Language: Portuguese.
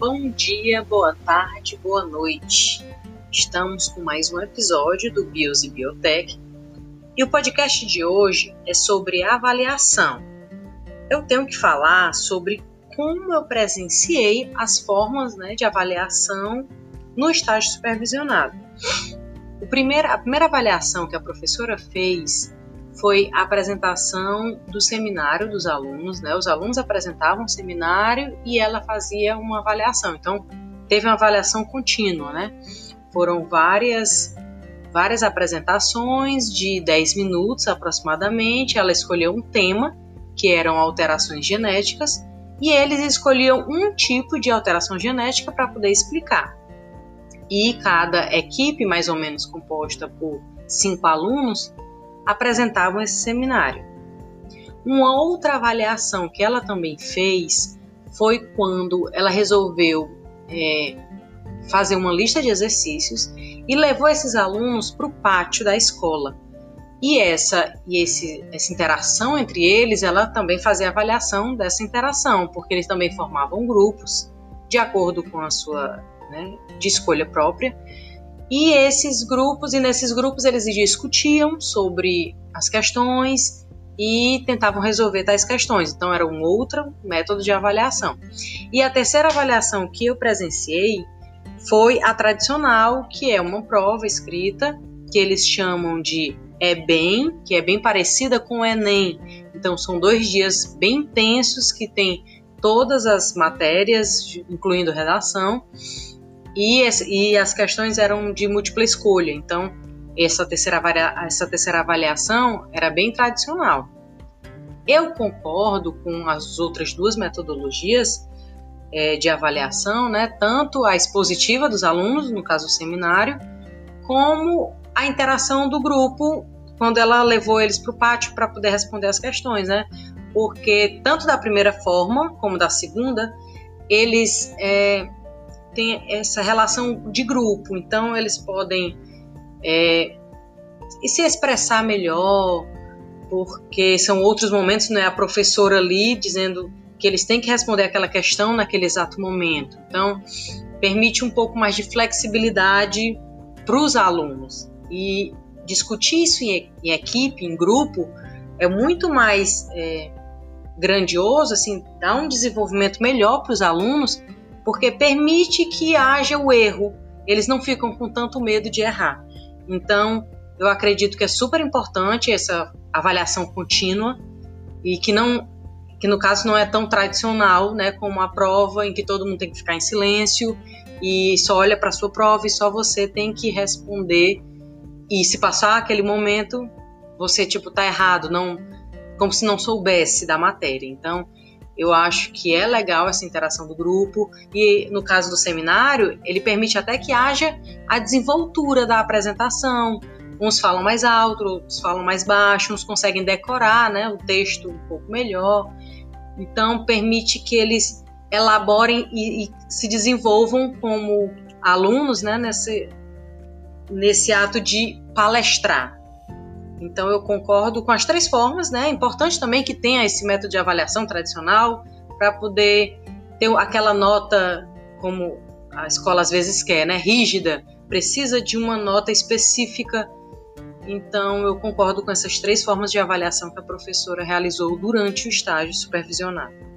bom dia, boa tarde, boa noite. Estamos com mais um episódio do Bios e Biotech e o podcast de hoje é sobre avaliação. Eu tenho que falar sobre como eu presenciei as formas né, de avaliação no estágio supervisionado. Primeiro, a primeira avaliação que a professora fez foi a apresentação do seminário dos alunos, né? Os alunos apresentavam o seminário e ela fazia uma avaliação. Então, teve uma avaliação contínua, né? Foram várias várias apresentações de 10 minutos aproximadamente. Ela escolheu um tema, que eram alterações genéticas, e eles escolhiam um tipo de alteração genética para poder explicar. E cada equipe, mais ou menos composta por cinco alunos, apresentavam esse seminário. Uma outra avaliação que ela também fez foi quando ela resolveu é, fazer uma lista de exercícios e levou esses alunos para o pátio da escola. E essa e esse, essa interação entre eles, ela também fazia avaliação dessa interação, porque eles também formavam grupos de acordo com a sua né, de escolha própria e esses grupos, e nesses grupos eles discutiam sobre as questões e tentavam resolver tais questões. Então era um outro método de avaliação. E a terceira avaliação que eu presenciei foi a tradicional, que é uma prova escrita que eles chamam de EBEM, que é bem parecida com o ENEM. Então são dois dias bem intensos que tem todas as matérias, incluindo redação e, e as questões eram de múltipla escolha. Então, essa terceira, essa terceira avaliação era bem tradicional. Eu concordo com as outras duas metodologias é, de avaliação, né, tanto a expositiva dos alunos, no caso o seminário, como a interação do grupo quando ela levou eles para o pátio para poder responder as questões, né? Porque tanto da primeira forma como da segunda, eles é, tem essa relação de grupo, então eles podem é, se expressar melhor, porque são outros momentos, não é a professora ali dizendo que eles têm que responder aquela questão naquele exato momento. Então, permite um pouco mais de flexibilidade para os alunos. E discutir isso em, em, equipe, em grupo, é muito mais é, grandioso, assim, dá um desenvolvimento melhor para os alunos, porque permite que haja o erro. Eles não ficam com tanto medo de errar. Então, eu acredito que é super importante essa avaliação contínua e que não que no caso não é tão tradicional, né, como a prova em que todo mundo tem que ficar em silêncio e só olha para sua prova e só você tem que responder e se passar aquele momento, você tipo tá errado, não como se não soubesse da matéria. Então, eu acho que é legal essa interação do grupo e no caso do seminário, ele permite até que haja a desenvoltura da apresentação. Uns falam mais alto, outros falam mais baixo, uns conseguem decorar, né, o texto um pouco melhor. Então permite que eles elaborem e, e se desenvolvam como alunos, né, nesse nesse ato de palestrar. Então eu concordo com as três formas, né? É importante também que tenha esse método de avaliação tradicional para poder ter aquela nota como a escola às vezes quer, né? Rígida, precisa de uma nota específica. Então eu concordo com essas três formas de avaliação que a professora realizou durante o estágio supervisionado.